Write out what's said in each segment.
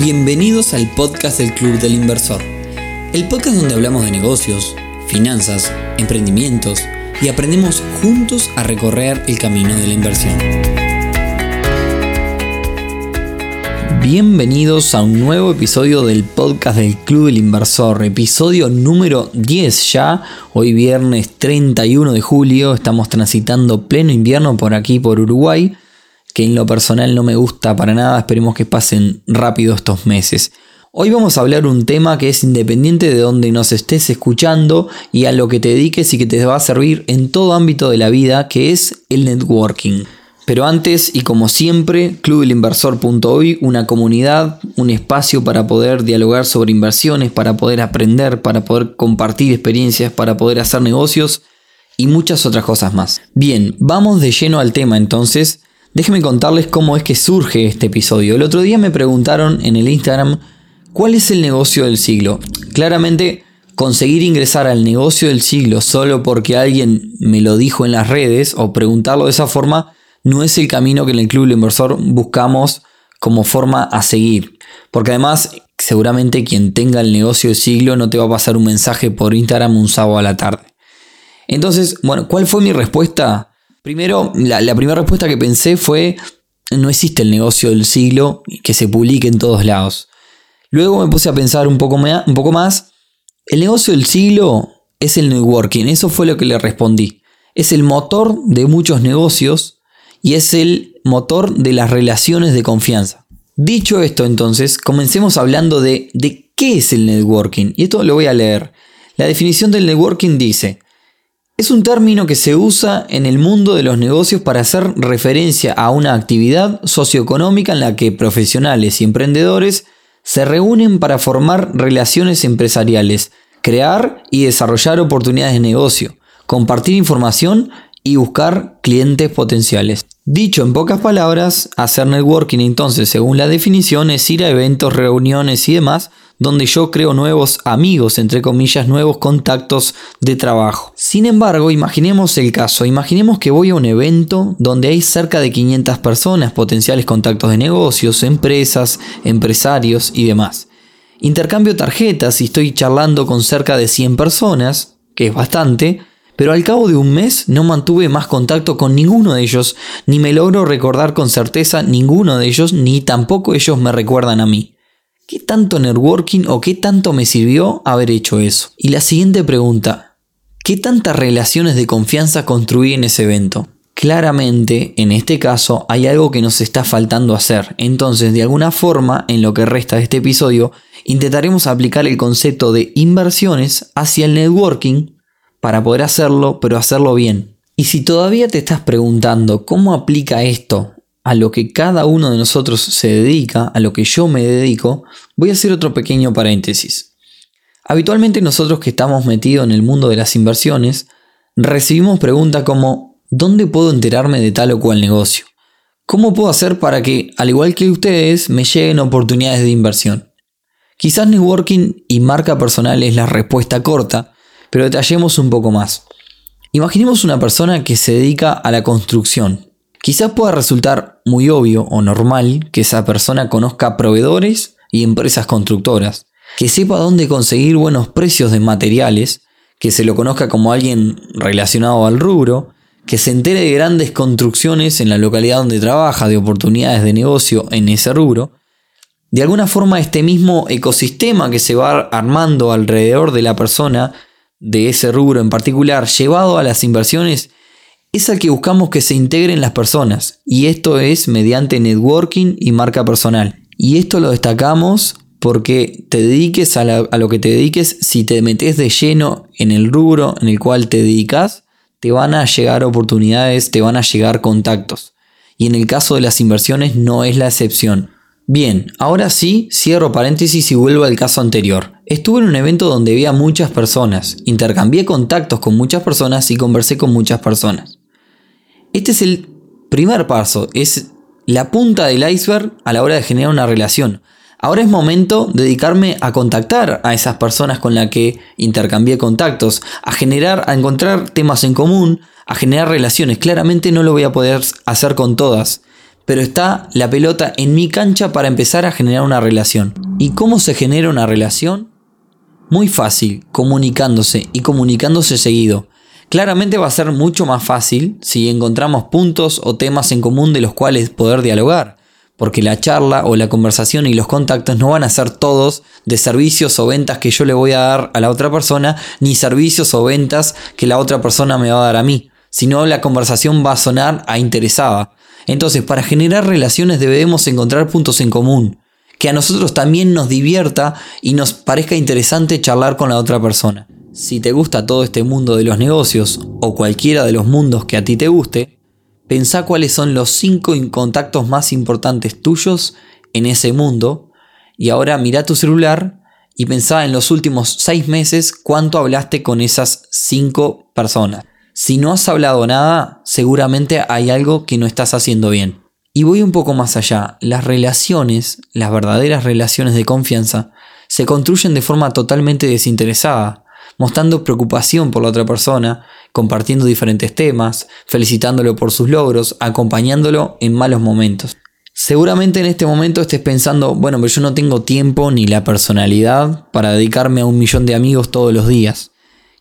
Bienvenidos al podcast del Club del Inversor, el podcast donde hablamos de negocios, finanzas, emprendimientos y aprendemos juntos a recorrer el camino de la inversión. Bienvenidos a un nuevo episodio del podcast del Club del Inversor, episodio número 10 ya, hoy viernes 31 de julio, estamos transitando pleno invierno por aquí por Uruguay que en lo personal no me gusta para nada, esperemos que pasen rápido estos meses. Hoy vamos a hablar un tema que es independiente de donde nos estés escuchando y a lo que te dediques y que te va a servir en todo ámbito de la vida, que es el networking. Pero antes, y como siempre, clubelinversor.hoy, una comunidad, un espacio para poder dialogar sobre inversiones, para poder aprender, para poder compartir experiencias, para poder hacer negocios y muchas otras cosas más. Bien, vamos de lleno al tema entonces. Déjenme contarles cómo es que surge este episodio. El otro día me preguntaron en el Instagram cuál es el negocio del siglo. Claramente, conseguir ingresar al negocio del siglo solo porque alguien me lo dijo en las redes o preguntarlo de esa forma no es el camino que en el Club Inversor buscamos como forma a seguir. Porque además, seguramente quien tenga el negocio del siglo no te va a pasar un mensaje por Instagram un sábado a la tarde. Entonces, bueno, ¿cuál fue mi respuesta? Primero, la, primera respuesta que pensé fue, no existe el negocio del siglo que se publique en todos lados. Luego me puse a pensar un poco, un poco más, el negocio del siglo es el networking, eso fue lo que le respondí. Es el motor de muchos negocios y es el motor de las relaciones de confianza. Dicho esto entonces, comencemos hablando de, de qué es el networking. Y esto lo voy a leer. La definición del networking dice, es un término que se usa en el mundo de los negocios para hacer referencia a una actividad socioeconómica en la que profesionales y emprendedores se reúnen para formar relaciones empresariales, crear y desarrollar oportunidades de negocio, compartir información y buscar clientes potenciales. Dicho en pocas palabras, hacer networking entonces, según la definición, es ir a eventos, reuniones y demás donde yo creo nuevos amigos, entre comillas, nuevos contactos de trabajo. Sin embargo, imaginemos el caso, imaginemos que voy a un evento donde hay cerca de 500 personas, potenciales contactos de negocios, empresas, empresarios y demás. Intercambio tarjetas y estoy charlando con cerca de 100 personas, que es bastante, pero al cabo de un mes no mantuve más contacto con ninguno de ellos, ni me logro recordar con certeza ninguno de ellos, ni tampoco ellos me recuerdan a mí. ¿Qué tanto networking o qué tanto me sirvió haber hecho eso? Y la siguiente pregunta, ¿qué tantas relaciones de confianza construí en ese evento? Claramente, en este caso, hay algo que nos está faltando hacer. Entonces, de alguna forma, en lo que resta de este episodio, intentaremos aplicar el concepto de inversiones hacia el networking para poder hacerlo, pero hacerlo bien. Y si todavía te estás preguntando cómo aplica esto a lo que cada uno de nosotros se dedica, a lo que yo me dedico, voy a hacer otro pequeño paréntesis. Habitualmente nosotros que estamos metidos en el mundo de las inversiones, recibimos preguntas como ¿dónde puedo enterarme de tal o cual negocio? ¿Cómo puedo hacer para que, al igual que ustedes, me lleguen oportunidades de inversión? Quizás networking y marca personal es la respuesta corta, pero detallemos un poco más. Imaginemos una persona que se dedica a la construcción, Quizás pueda resultar muy obvio o normal que esa persona conozca proveedores y empresas constructoras, que sepa dónde conseguir buenos precios de materiales, que se lo conozca como alguien relacionado al rubro, que se entere de grandes construcciones en la localidad donde trabaja, de oportunidades de negocio en ese rubro. De alguna forma este mismo ecosistema que se va armando alrededor de la persona de ese rubro en particular, llevado a las inversiones, es al que buscamos que se integren las personas, y esto es mediante networking y marca personal. Y esto lo destacamos porque te dediques a, lo que te dediques, si te metes de lleno en el rubro en el cual te dedicas, te van a llegar oportunidades, te van a llegar contactos. Y en el caso de las inversiones no es la excepción. Bien, ahora sí, cierro paréntesis y vuelvo al caso anterior. Estuve en un evento donde había muchas personas, intercambié contactos con muchas personas y conversé con muchas personas. Este es el primer paso, es la punta del iceberg a la hora de generar una relación. Ahora es momento de dedicarme a contactar a esas personas con las que intercambié contactos, a generar, a encontrar temas en común, a generar relaciones. Claramente no lo voy a poder hacer con todas, pero está la pelota en mi cancha para empezar a generar una relación. ¿Y cómo se genera una relación? Muy fácil, comunicándose y comunicándose seguido. Claramente va a ser mucho más fácil si encontramos puntos o temas en común de los cuales poder dialogar, porque la charla o la conversación y los contactos no van a ser todos de servicios o ventas que yo le voy a dar a la otra persona, ni servicios o ventas que la otra persona me va a dar a mí, sino la conversación va a sonar a interesada. Entonces, para generar relaciones debemos encontrar puntos en común, que a nosotros también nos divierta y nos parezca interesante charlar con la otra persona. Si te gusta todo este mundo de los negocios o cualquiera de los mundos que a ti te guste, pensá cuáles son los 5 contactos más importantes tuyos en ese mundo y ahora mira tu celular y pensá en los últimos 6 meses cuánto hablaste con esas 5 personas. Si no has hablado nada, seguramente hay algo que no estás haciendo bien. Y voy un poco más allá. Las relaciones, las verdaderas relaciones de confianza, se construyen de forma totalmente desinteresada mostrando preocupación por la otra persona, compartiendo diferentes temas, felicitándolo por sus logros, acompañándolo en malos momentos. Seguramente en este momento estés pensando, bueno, pero yo no tengo tiempo ni la personalidad para dedicarme a un millón de amigos todos los días.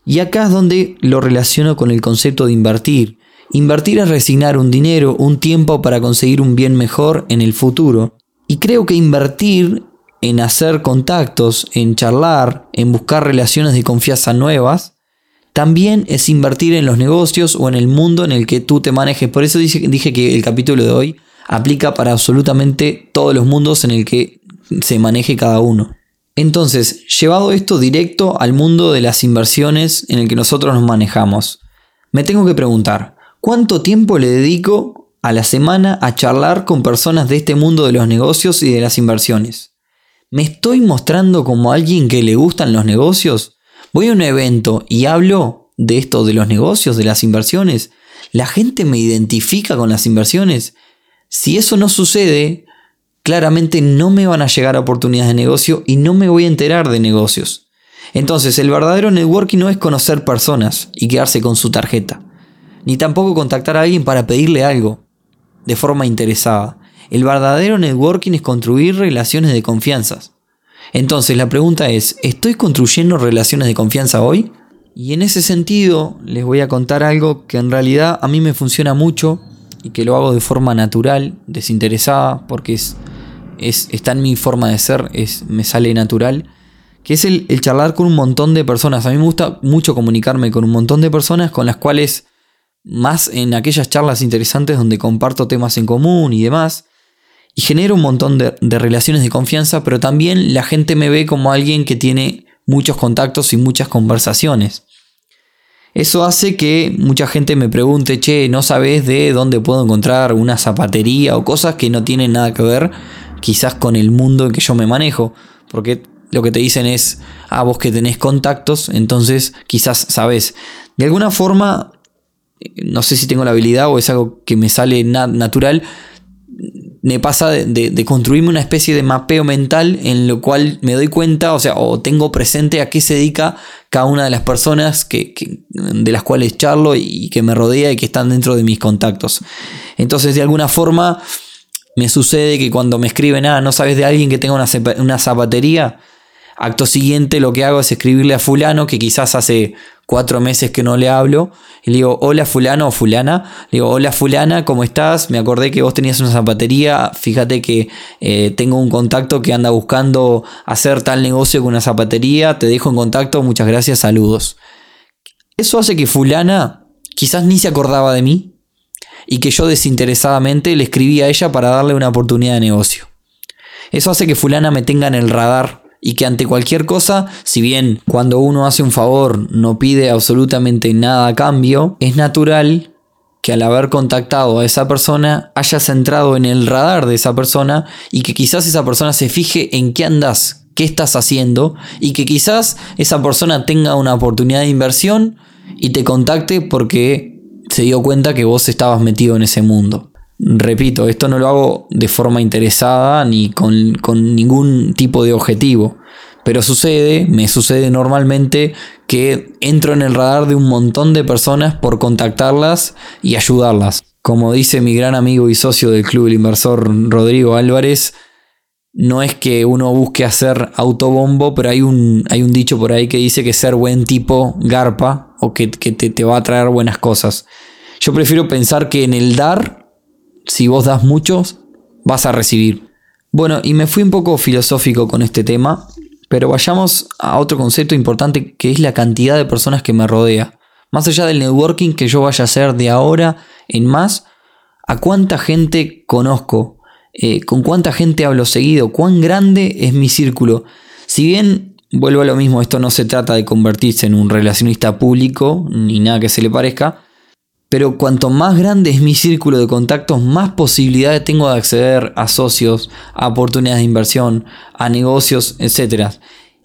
Y acá es donde lo relaciono con el concepto de invertir. Invertir es resignar un dinero, un tiempo para conseguir un bien mejor en el futuro. Y creo que invertir en hacer contactos, en charlar, en buscar relaciones de confianza nuevas, también es invertir en los negocios o en el mundo en el que tú te manejes. Por eso dije, que el capítulo de hoy aplica para absolutamente todos los mundos en el que se maneje cada uno. Entonces, llevado esto directo al mundo de las inversiones en el que nosotros nos manejamos, me tengo que preguntar, ¿cuánto tiempo le dedico a la semana a charlar con personas de este mundo de los negocios y de las inversiones? ¿Me estoy mostrando como alguien que le gustan los negocios? Voy a un evento y hablo de esto de los negocios, de las inversiones. ¿La gente me identifica con las inversiones? Si eso no sucede, claramente no me van a llegar oportunidades de negocio y no me voy a enterar de negocios. Entonces, el verdadero networking no es conocer personas y quedarse con su tarjeta, ni tampoco contactar a alguien para pedirle algo de forma interesada. El verdadero networking es construir relaciones de confianza. Entonces la pregunta es, ¿estoy construyendo relaciones de confianza hoy? Y en ese sentido les voy a contar algo que en realidad a mí me funciona mucho y que lo hago de forma natural, desinteresada, porque es, es está en mi forma de ser, es, me sale natural, que es el, el charlar con un montón de personas. A mí me gusta mucho comunicarme con un montón de personas con las cuales, más en aquellas charlas interesantes donde comparto temas en común y demás, y genero un montón de, relaciones de confianza, pero también la gente me ve como alguien que tiene muchos contactos y muchas conversaciones. Eso hace que mucha gente me pregunte, che, ¿no sabes de dónde puedo encontrar una zapatería o cosas que no tienen nada que ver quizás con el mundo en que yo me manejo? Porque lo que te dicen es, ah, vos que tenés contactos, entonces quizás sabes. De alguna forma, no sé si tengo la habilidad o es algo que me sale natural, me pasa de, construirme una especie de mapeo mental en lo cual me doy cuenta, o sea, o tengo presente a qué se dedica cada una de las personas que, de las cuales charlo y que me rodea y que están dentro de mis contactos. Entonces, de alguna forma, me sucede que cuando me escriben, ah, no sabes de alguien que tenga una, una zapatería, Acto siguiente lo que hago es escribirle a fulano, que quizás hace cuatro meses que no le hablo, y le digo, hola fulano o fulana, le digo, hola fulana, ¿cómo estás? Me acordé que vos tenías una zapatería, fíjate que eh, tengo un contacto que anda buscando hacer tal negocio con una zapatería, te dejo en contacto, muchas gracias, saludos. Eso hace que fulana quizás ni se acordaba de mí y que yo desinteresadamente le escribí a ella para darle una oportunidad de negocio. Eso hace que fulana me tenga en el radar y que ante cualquier cosa, si bien cuando uno hace un favor no pide absolutamente nada a cambio, es natural que al haber contactado a esa persona hayas entrado en el radar de esa persona y que quizás esa persona se fije en qué andas, qué estás haciendo y que quizás esa persona tenga una oportunidad de inversión y te contacte porque se dio cuenta que vos estabas metido en ese mundo. Repito, esto no lo hago de forma interesada ni con, ningún tipo de objetivo. Pero sucede, me sucede normalmente que entro en el radar de un montón de personas por contactarlas y ayudarlas. Como dice mi gran amigo y socio del Club del Inversor Rodrigo Álvarez, no es que uno busque hacer autobombo, pero hay un, hay un dicho por ahí que dice que ser buen tipo garpa o que, te, te va a traer buenas cosas. Yo prefiero pensar que en el dar, si vos das muchos, vas a recibir. Bueno, y me fui un poco filosófico con este tema, pero vayamos a otro concepto importante que es la cantidad de personas que me rodea. Más allá del networking que yo vaya a hacer de ahora en más, a cuánta gente conozco, eh, con cuánta gente hablo seguido, cuán grande es mi círculo. Si bien vuelvo a lo mismo, esto no se trata de convertirse en un relacionista público, ni nada que se le parezca, pero cuanto más grande es mi círculo de contactos, más posibilidades tengo de acceder a socios, a oportunidades de inversión, a negocios, etc.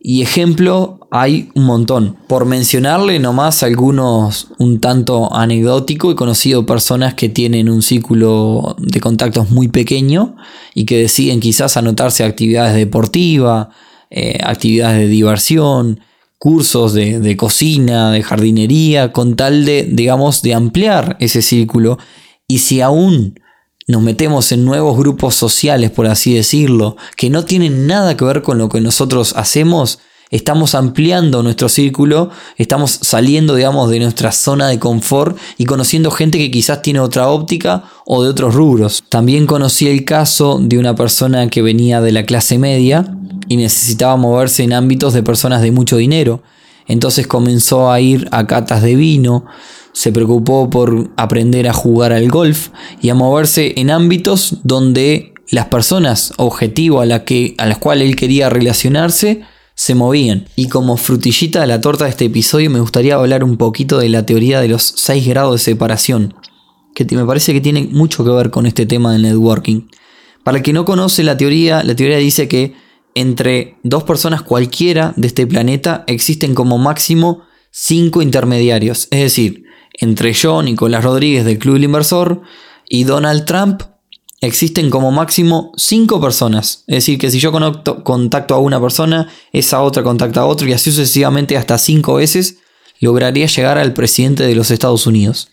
Y ejemplo hay un montón. Por mencionarle nomás algunos un tanto anecdótico, he conocido personas que tienen un círculo de contactos muy pequeño y que deciden quizás anotarse a actividades deportivas, eh, actividades de diversión, cursos de, cocina, de jardinería, con tal de, digamos, de ampliar ese círculo. Y si aún nos metemos en nuevos grupos sociales, por así decirlo, que no tienen nada que ver con lo que nosotros hacemos, estamos ampliando nuestro círculo, estamos saliendo, digamos, de nuestra zona de confort y conociendo gente que quizás tiene otra óptica o de otros rubros. También conocí el caso de una persona que venía de la clase media y necesitaba moverse en ámbitos de personas de mucho dinero. Entonces comenzó a ir a catas de vino, se preocupó por aprender a jugar al golf y a moverse en ámbitos donde las personas objetivo a, la que, a las cuales él quería relacionarse se movían. Y como frutillita de la torta de este episodio me gustaría hablar un poquito de la teoría de los 6 grados de separación, que me parece que tiene mucho que ver con este tema del networking. Para el que no conoce la teoría, la teoría dice que entre dos personas cualquiera de este planeta existen como máximo 5 intermediarios. Es decir, entre yo, Nicolás Rodríguez del Club del Inversor, y Donald Trump, existen como máximo 5 personas. Es decir, que si yo contacto a una persona, esa otra contacta a otro y así sucesivamente hasta 5 veces, lograría llegar al presidente de los Estados Unidos.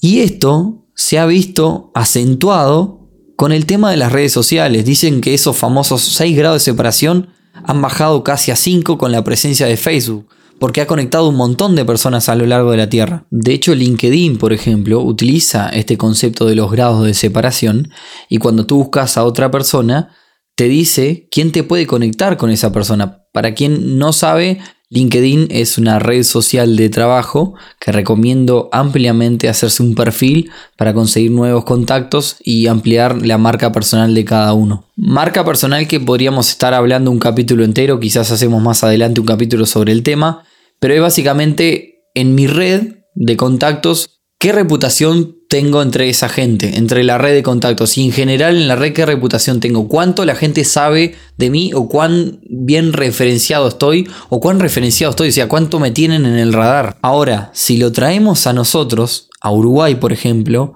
Y esto se ha visto acentuado con el tema de las redes sociales, dicen que esos famosos 6 grados de separación han bajado casi a 5 con la presencia de Facebook, porque ha conectado un montón de personas a lo largo de la Tierra. De hecho, LinkedIn, por ejemplo, utiliza este concepto de los grados de separación y cuando tú buscas a otra persona, te dice quién te puede conectar con esa persona. Para quien no sabe, LinkedIn es una red social de trabajo que recomiendo ampliamente hacerse un perfil para conseguir nuevos contactos y ampliar la marca personal de cada uno. Marca personal que podríamos estar hablando un capítulo entero, quizás hacemos más adelante un capítulo sobre el tema, pero es básicamente en mi red de contactos ¿Qué reputación tengo entre esa gente, entre la red de contactos? Y en general en la red, ¿qué reputación tengo? ¿Cuánto la gente sabe de mí o cuán bien referenciado estoy o cuán referenciado estoy? O sea, ¿cuánto me tienen en el radar? Ahora, si lo traemos a nosotros, a Uruguay por ejemplo,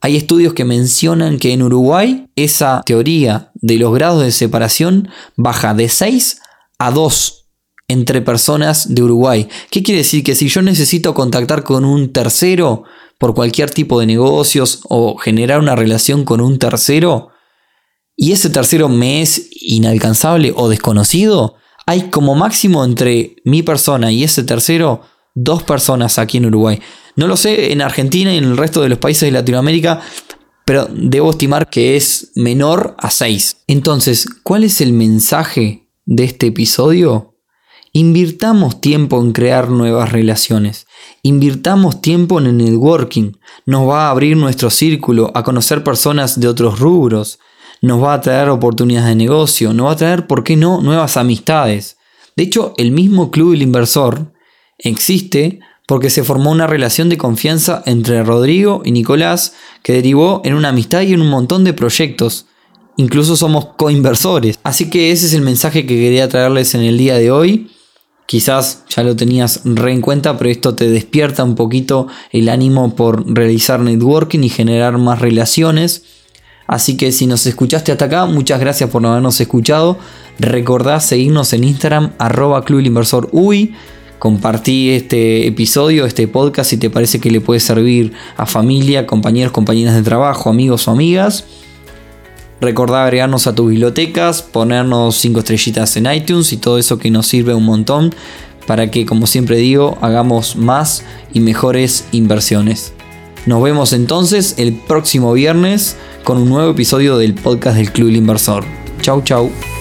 hay estudios que mencionan que en Uruguay esa teoría de los grados de separación baja de 6 a 2 entre personas de Uruguay. ¿Qué quiere decir? Que si yo necesito contactar con un tercero, por cualquier tipo de negocios o generar una relación con un tercero y ese tercero me es inalcanzable o desconocido, hay como máximo entre mi persona y ese tercero dos personas aquí en Uruguay. No lo sé en Argentina y en el resto de los países de Latinoamérica, pero debo estimar que es menor a 6. Entonces, ¿cuál es el mensaje de este episodio? Invirtamos tiempo en crear nuevas relaciones. Invirtamos tiempo en el networking. Nos va a abrir nuestro círculo a conocer personas de otros rubros. Nos va a traer oportunidades de negocio. Nos va a traer, ¿por qué no?, nuevas amistades. De hecho, el mismo Club del Inversor existe porque se formó una relación de confianza entre Rodrigo y Nicolás que derivó en una amistad y en un montón de proyectos. Incluso somos coinversores. Así que ese es el mensaje que quería traerles en el día de hoy. Quizás ya lo tenías re en cuenta, pero esto te despierta un poquito el ánimo por realizar networking y generar más relaciones. Así que si nos escuchaste hasta acá, muchas gracias por no habernos escuchado. Recordá seguirnos en Instagram, arroba Club UI Compartí este episodio, este podcast, si te parece que le puede servir a familia, compañeros, compañeras de trabajo, amigos o amigas. Recordá agregarnos a tus bibliotecas, ponernos 5 estrellitas en iTunes y todo eso que nos sirve un montón para que, como siempre digo, hagamos más y mejores inversiones. Nos vemos entonces el próximo viernes con un nuevo episodio del podcast del Club del Inversor. Chau, chau.